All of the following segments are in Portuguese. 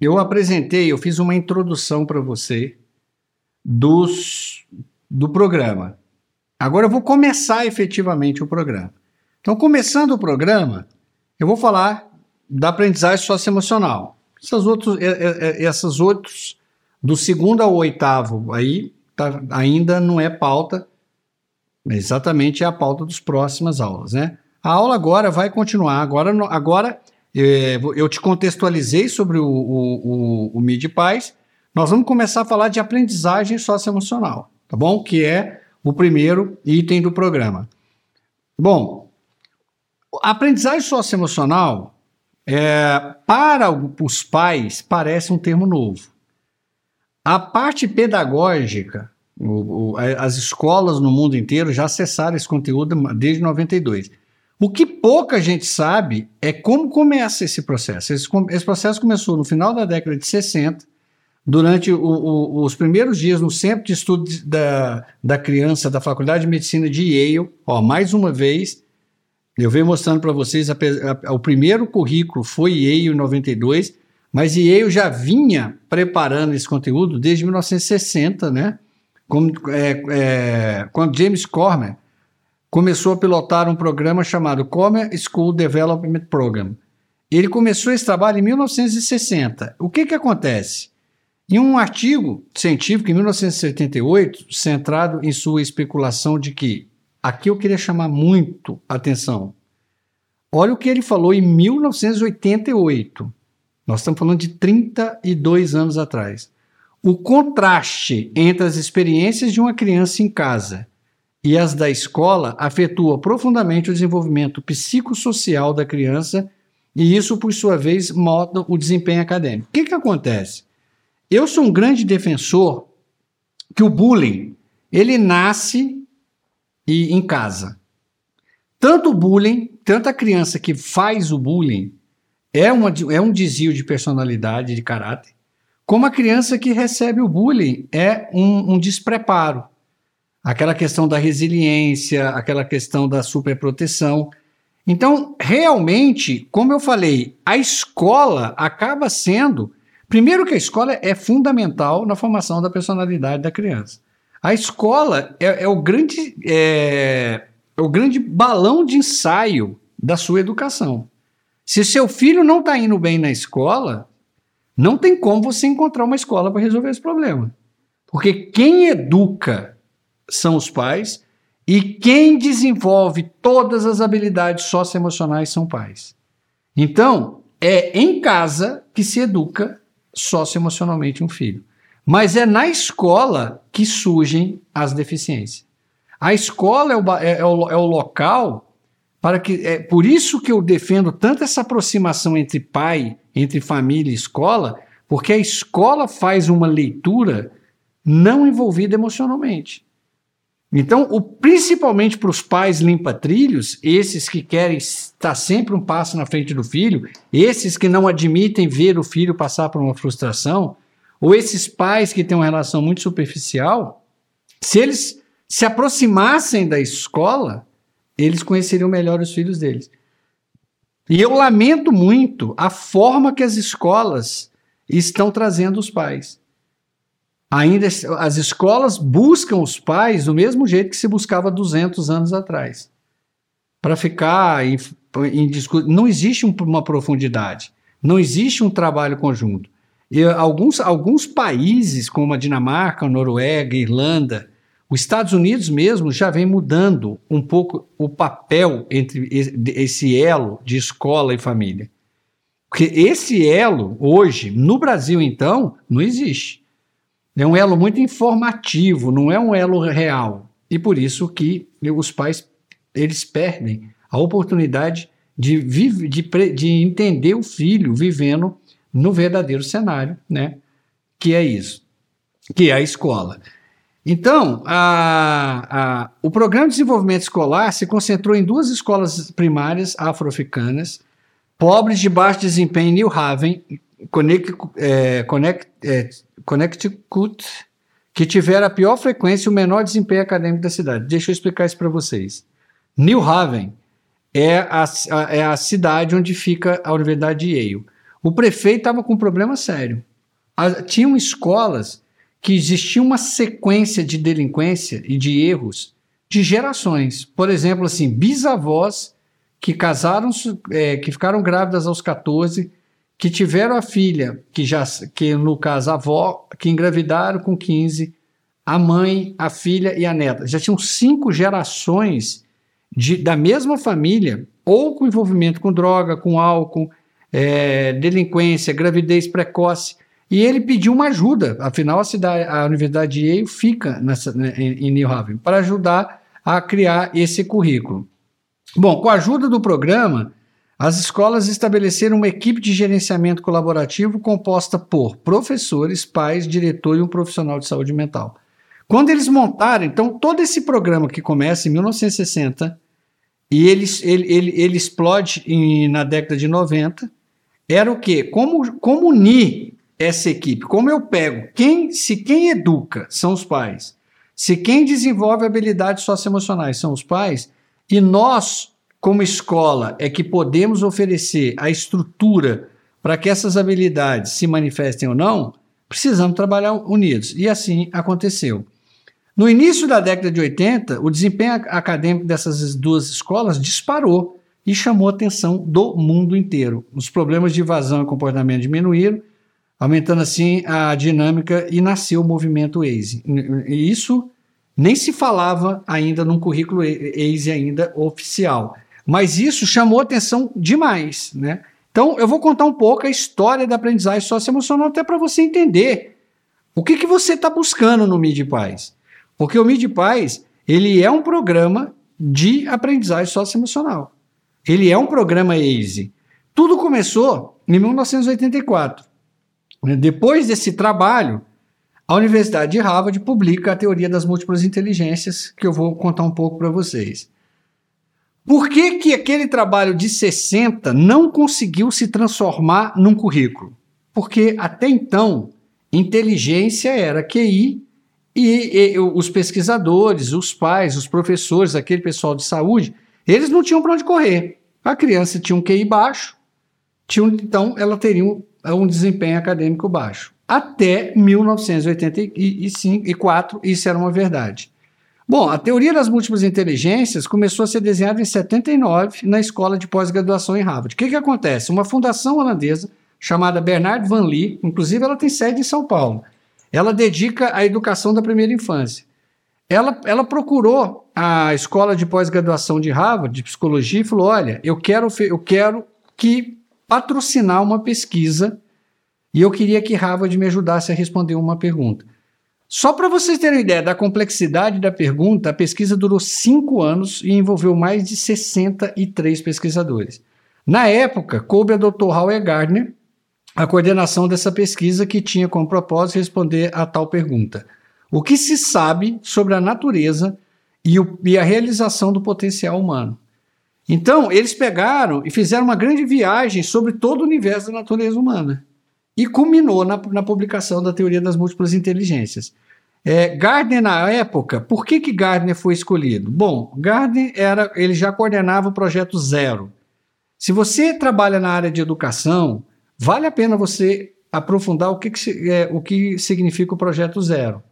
Eu apresentei, eu fiz uma introdução para você dos, do programa. Agora eu vou começar efetivamente o programa. Então, começando o programa, eu vou falar da aprendizagem socioemocional. Essas outros, essas outros do segundo ao oitavo aí tá, ainda não é pauta, exatamente é a pauta das próximas aulas, né? A aula agora vai continuar. Agora, agora é, eu te contextualizei sobre o, o, o, o MIDI-PAIS. Nós vamos começar a falar de aprendizagem socioemocional, tá bom? Que é o primeiro item do programa. Bom, aprendizagem socioemocional, é, para os pais, parece um termo novo. A parte pedagógica, o, o, as escolas no mundo inteiro já acessaram esse conteúdo desde 92. O que pouca gente sabe é como começa esse processo. Esse, esse processo começou no final da década de 60, durante o, os primeiros dias no Centro de Estudos da, da Criança da Faculdade de Medicina de Yale. Ó, mais uma vez, eu venho mostrando para vocês, a, a, o primeiro currículo foi Yale em 92, mas Yale já vinha preparando esse conteúdo desde 1960, né? Como, é, é, quando James Cormer começou a pilotar um programa chamado Comer School Development Program. Ele começou esse trabalho em 1960. O que, que acontece? Em um artigo científico em 1978, centrado em sua especulação de que, aqui eu queria chamar muito atenção, olha o que ele falou em 1988. Nós estamos falando de 32 anos atrás. O contraste entre as experiências de uma criança em casa e as da escola afetua profundamente o desenvolvimento psicossocial da criança e isso, por sua vez, molda o desempenho acadêmico. O que, que acontece? Eu sou um grande defensor que o bullying ele nasce e em casa. Tanto o bullying, tanto a criança que faz o bullying é, uma, é um desvio de personalidade, de caráter, como a criança que recebe o bullying é um, um despreparo aquela questão da resiliência, aquela questão da superproteção. Então, realmente, como eu falei, a escola acaba sendo. Primeiro, que a escola é fundamental na formação da personalidade da criança. A escola é, é o, grande, é, é o grande balão de ensaio da sua educação. Se seu filho não está indo bem na escola, não tem como você encontrar uma escola para resolver esse problema. Porque quem educa são os pais, e quem desenvolve todas as habilidades socioemocionais são pais. Então, é em casa que se educa socioemocionalmente um filho. Mas é na escola que surgem as deficiências. A escola é o, é, é o, é o local para que. É por isso que eu defendo tanto essa aproximação entre pai, entre família e escola, porque a escola faz uma leitura não envolvida emocionalmente. Então, o, principalmente para os pais limpa-trilhos, esses que querem estar sempre um passo na frente do filho, esses que não admitem ver o filho passar por uma frustração, ou esses pais que têm uma relação muito superficial, se eles se aproximassem da escola, eles conheceriam melhor os filhos deles. E eu lamento muito a forma que as escolas estão trazendo os pais. Ainda as escolas buscam os pais do mesmo jeito que se buscava 200 anos atrás. Para ficar em, em Não existe uma profundidade, não existe um trabalho conjunto. E alguns, alguns países, como a Dinamarca, a Noruega, a Irlanda, os Estados Unidos mesmo já vem mudando um pouco o papel entre esse elo de escola e família. Porque esse elo, hoje, no Brasil, então, não existe. É um elo muito informativo, não é um elo real. E por isso que os pais eles perdem a oportunidade de, de, de entender o filho vivendo no verdadeiro cenário, né? Que é isso, que é a escola. Então, a, a, o Programa de Desenvolvimento Escolar se concentrou em duas escolas primárias afro-africanas, pobres de baixo desempenho em New Haven, Connect, é, é, Connecticut, que tiveram a pior frequência e o menor desempenho acadêmico da cidade. Deixa eu explicar isso para vocês. New Haven é a, a, é a cidade onde fica a Universidade de Yale. O prefeito estava com um problema sério. A, tinham escolas que existia uma sequência de delinquência e de erros de gerações. Por exemplo, assim, bisavós que casaram, é, que ficaram grávidas aos 14, que tiveram a filha, que já, que no caso a avó, que engravidaram com 15, a mãe, a filha e a neta. Já tinham cinco gerações de, da mesma família, ou com envolvimento com droga, com álcool, é, delinquência, gravidez precoce. E ele pediu uma ajuda, afinal a, cidade, a Universidade de Yale fica nessa, né, em New Haven, para ajudar a criar esse currículo. Bom, com a ajuda do programa, as escolas estabeleceram uma equipe de gerenciamento colaborativo composta por professores, pais, diretor e um profissional de saúde mental. Quando eles montaram, então, todo esse programa que começa em 1960 e ele, ele, ele, ele explode em, na década de 90, era o quê? Como, como unir essa equipe? Como eu pego? Quem, se quem educa são os pais, se quem desenvolve habilidades socioemocionais são os pais, e nós, como escola, é que podemos oferecer a estrutura para que essas habilidades se manifestem ou não, precisamos trabalhar unidos. E assim aconteceu. No início da década de 80, o desempenho acadêmico dessas duas escolas disparou e chamou a atenção do mundo inteiro. Os problemas de evasão e comportamento diminuíram, aumentando assim a dinâmica e nasceu o movimento ACE. E isso nem se falava ainda num currículo ACE ainda oficial. Mas isso chamou atenção demais, né? Então, eu vou contar um pouco a história da aprendizagem socioemocional até para você entender o que, que você está buscando no Mid Paz. Porque o Mid Paz, ele é um programa de aprendizagem socioemocional. Ele é um programa ACE. Tudo começou em 1984. Depois desse trabalho, a Universidade de Harvard publica a teoria das múltiplas inteligências, que eu vou contar um pouco para vocês. Por que, que aquele trabalho de 60 não conseguiu se transformar num currículo? Porque até então, inteligência era QI e, e os pesquisadores, os pais, os professores, aquele pessoal de saúde, eles não tinham para onde correr. A criança tinha um QI baixo, tinha, então ela teria um, um desempenho acadêmico baixo até 1984, isso era uma verdade. Bom, a teoria das múltiplas inteligências começou a ser desenhada em 79 na escola de pós-graduação em Harvard. O que, que acontece? Uma fundação holandesa chamada Bernard Van Lee, inclusive ela tem sede em São Paulo, ela dedica à educação da primeira infância. Ela, ela procurou a escola de pós-graduação de Harvard, de psicologia, e falou: olha, eu quero, eu quero que patrocinar uma pesquisa e eu queria que Harvard me ajudasse a responder uma pergunta. Só para vocês terem ideia da complexidade da pergunta, a pesquisa durou cinco anos e envolveu mais de 63 pesquisadores. Na época, coube a Dr. Howard Gardner a coordenação dessa pesquisa que tinha como propósito responder a tal pergunta: O que se sabe sobre a natureza e, o, e a realização do potencial humano? Então, eles pegaram e fizeram uma grande viagem sobre todo o universo da natureza humana e culminou na, na publicação da teoria das múltiplas inteligências. É, Gardner, na época, por que, que Gardner foi escolhido? Bom, Gardner era, ele já coordenava o projeto Zero. Se você trabalha na área de educação, vale a pena você aprofundar o que, que é, o que significa o projeto Zero,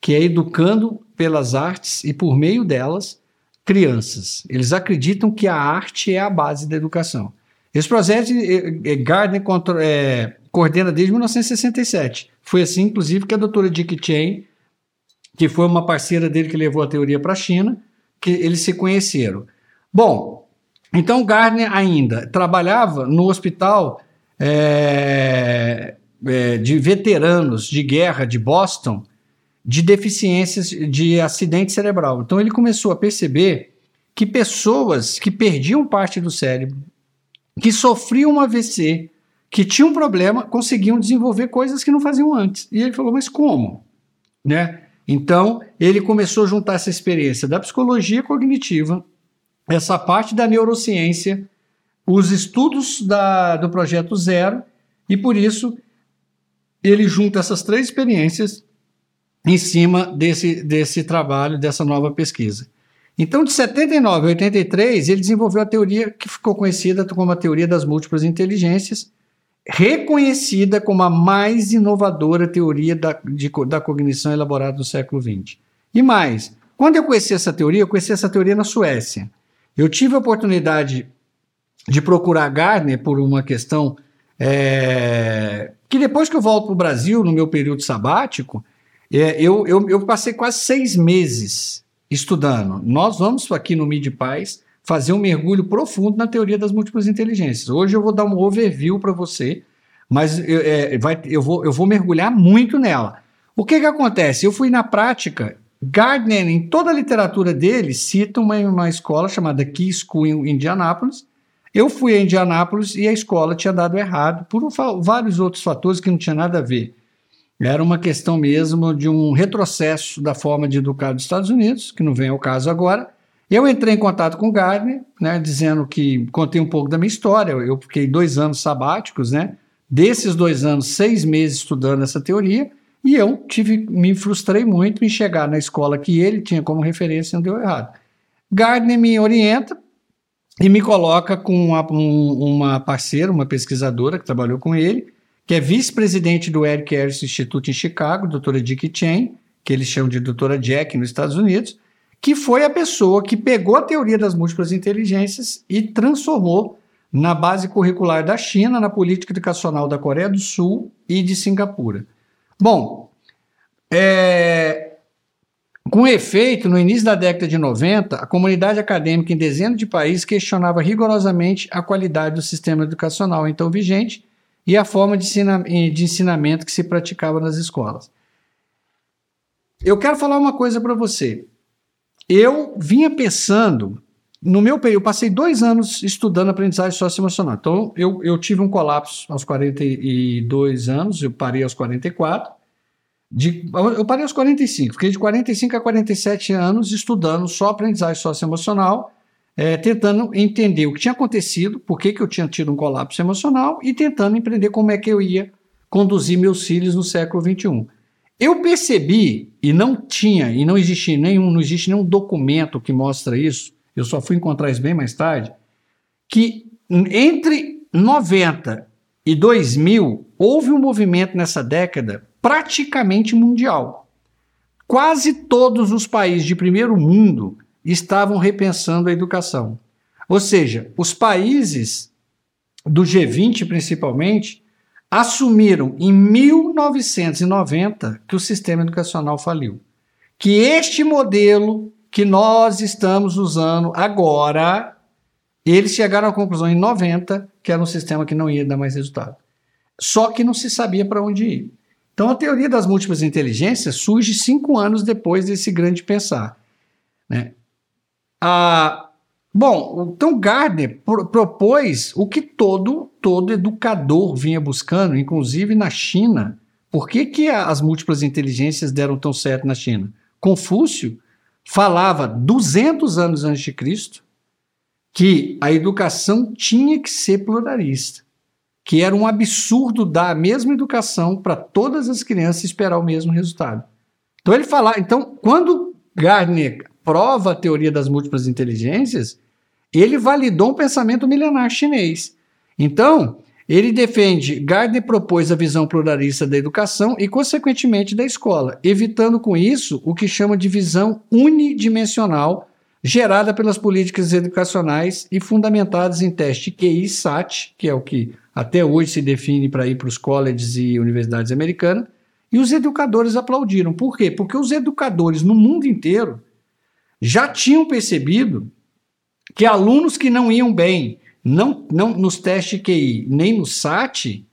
que é educando pelas artes e por meio delas crianças. Eles acreditam que a arte é a base da educação. Esse projeto, Gardner é, coordena desde 1967. Foi assim, inclusive, que a doutora Dick Chain, que foi uma parceira dele que levou a teoria para a China, que eles se conheceram. Bom, então Gardner ainda trabalhava no hospital é, é, de veteranos de guerra de Boston de deficiências de acidente cerebral. Então ele começou a perceber que pessoas que perdiam parte do cérebro, que sofriam um AVC, que tinham um problema, conseguiam desenvolver coisas que não faziam antes. E ele falou, mas como? Né? Então, ele começou a juntar essa experiência da psicologia cognitiva, essa parte da neurociência, os estudos da, do projeto Zero, e por isso ele junta essas três experiências em cima desse, desse trabalho, dessa nova pesquisa. Então, de 79 a 83, ele desenvolveu a teoria que ficou conhecida como a teoria das múltiplas inteligências, reconhecida como a mais inovadora teoria da, de, da cognição elaborada do século XX. E mais, quando eu conheci essa teoria, eu conheci essa teoria na Suécia. Eu tive a oportunidade de procurar Gardner por uma questão é, que depois que eu volto para o Brasil, no meu período sabático, é, eu, eu, eu, passei quase seis meses estudando. Nós vamos aqui no Mid Paz fazer um mergulho profundo na teoria das múltiplas inteligências. Hoje eu vou dar um overview para você, mas é, vai, eu, vou, eu vou mergulhar muito nela. O que, que acontece? Eu fui na prática. Gardner, em toda a literatura dele, cita uma, uma escola chamada Key School em Indianápolis. Eu fui a Indianápolis e a escola tinha dado errado por um, vários outros fatores que não tinha nada a ver. Era uma questão mesmo de um retrocesso da forma de educar dos Estados Unidos, que não vem ao caso agora, eu entrei em contato com o Gardner, né, dizendo que contei um pouco da minha história. Eu fiquei dois anos sabáticos, né? Desses dois anos, seis meses estudando essa teoria, e eu tive, me frustrei muito em chegar na escola que ele tinha como referência e não deu errado. Gardner me orienta e me coloca com uma, um, uma parceira, uma pesquisadora que trabalhou com ele, que é vice-presidente do Eric Harris Institute em Chicago, doutora Dick Chen, que eles chamam de doutora Jack nos Estados Unidos, que foi a pessoa que pegou a teoria das múltiplas inteligências e transformou na base curricular da China, na política educacional da Coreia do Sul e de Singapura. Bom, é, com efeito, no início da década de 90, a comunidade acadêmica em dezenas de países questionava rigorosamente a qualidade do sistema educacional então vigente e a forma de, ensina de ensinamento que se praticava nas escolas. Eu quero falar uma coisa para você eu vinha pensando, no meu período, eu passei dois anos estudando aprendizagem socioemocional. Então, eu, eu tive um colapso aos 42 anos, eu parei aos 44. De, eu parei aos 45, fiquei de 45 a 47 anos estudando só aprendizagem socioemocional, é, tentando entender o que tinha acontecido, por que, que eu tinha tido um colapso emocional e tentando entender como é que eu ia conduzir meus filhos no século 21. Eu percebi, e não tinha, e não existe nenhum, não existe nenhum documento que mostra isso, eu só fui encontrar isso bem mais tarde, que entre 90 e 2000 houve um movimento nessa década praticamente mundial. Quase todos os países de primeiro mundo estavam repensando a educação. Ou seja, os países do G20 principalmente assumiram em 1990 que o sistema educacional faliu. Que este modelo que nós estamos usando agora, eles chegaram à conclusão em 90 que era um sistema que não ia dar mais resultado. Só que não se sabia para onde ir. Então a teoria das múltiplas inteligências surge cinco anos depois desse grande pensar. Né? A, Bom, então Gardner pro propôs o que todo, todo educador vinha buscando, inclusive na China. Por que, que as múltiplas inteligências deram tão certo na China? Confúcio falava 200 anos antes de Cristo que a educação tinha que ser pluralista, que era um absurdo dar a mesma educação para todas as crianças e esperar o mesmo resultado. Então ele fala, então quando Gardner prova a teoria das múltiplas inteligências, ele validou um pensamento milenar chinês. Então, ele defende, Gardner propôs a visão pluralista da educação e, consequentemente, da escola, evitando com isso o que chama de visão unidimensional gerada pelas políticas educacionais e fundamentadas em teste QI-SAT, que é o que até hoje se define para ir para os colleges e universidades americanas, e os educadores aplaudiram. Por quê? Porque os educadores no mundo inteiro já tinham percebido que alunos que não iam bem, não, não nos testes QI, nem no SAT,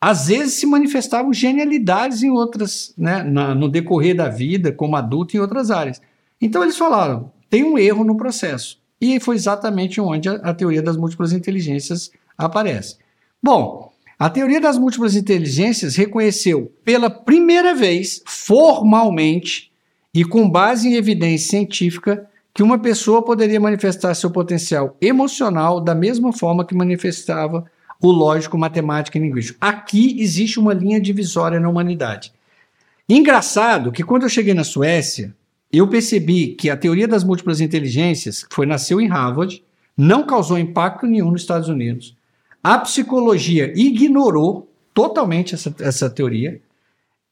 às vezes se manifestavam genialidades em outras, né, na, no decorrer da vida, como adulto em outras áreas. Então eles falaram, tem um erro no processo. E foi exatamente onde a, a teoria das múltiplas inteligências aparece. Bom, a teoria das múltiplas inteligências reconheceu pela primeira vez, formalmente e com base em evidência científica, que uma pessoa poderia manifestar seu potencial emocional da mesma forma que manifestava o lógico, matemático e linguístico. Aqui existe uma linha divisória na humanidade. Engraçado que quando eu cheguei na Suécia, eu percebi que a teoria das múltiplas inteligências, que foi nasceu em Harvard, não causou impacto nenhum nos Estados Unidos. A psicologia ignorou totalmente essa, essa teoria.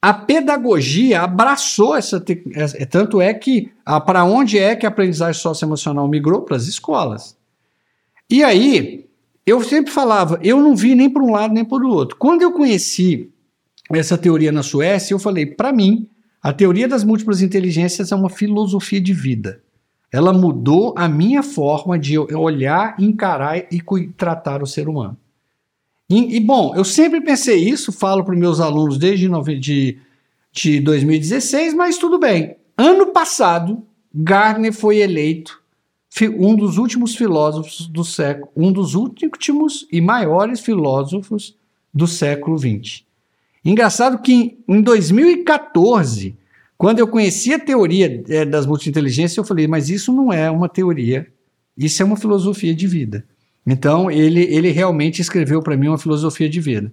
A pedagogia abraçou essa, essa tanto é que para onde é que a aprendizagem socioemocional migrou para as escolas. E aí, eu sempre falava, eu não vi nem para um lado nem para o outro. Quando eu conheci essa teoria na Suécia, eu falei, para mim, a teoria das múltiplas inteligências é uma filosofia de vida. Ela mudou a minha forma de olhar, encarar e tratar o ser humano. E, e bom, eu sempre pensei isso, falo para meus alunos desde de, de 2016, mas tudo bem. Ano passado, Gardner foi eleito um dos últimos filósofos do século, um dos últimos e maiores filósofos do século XX. Engraçado que em 2014, quando eu conheci a teoria é, das multinteligências, eu falei, mas isso não é uma teoria, isso é uma filosofia de vida. Então, ele, ele realmente escreveu para mim uma filosofia de vida.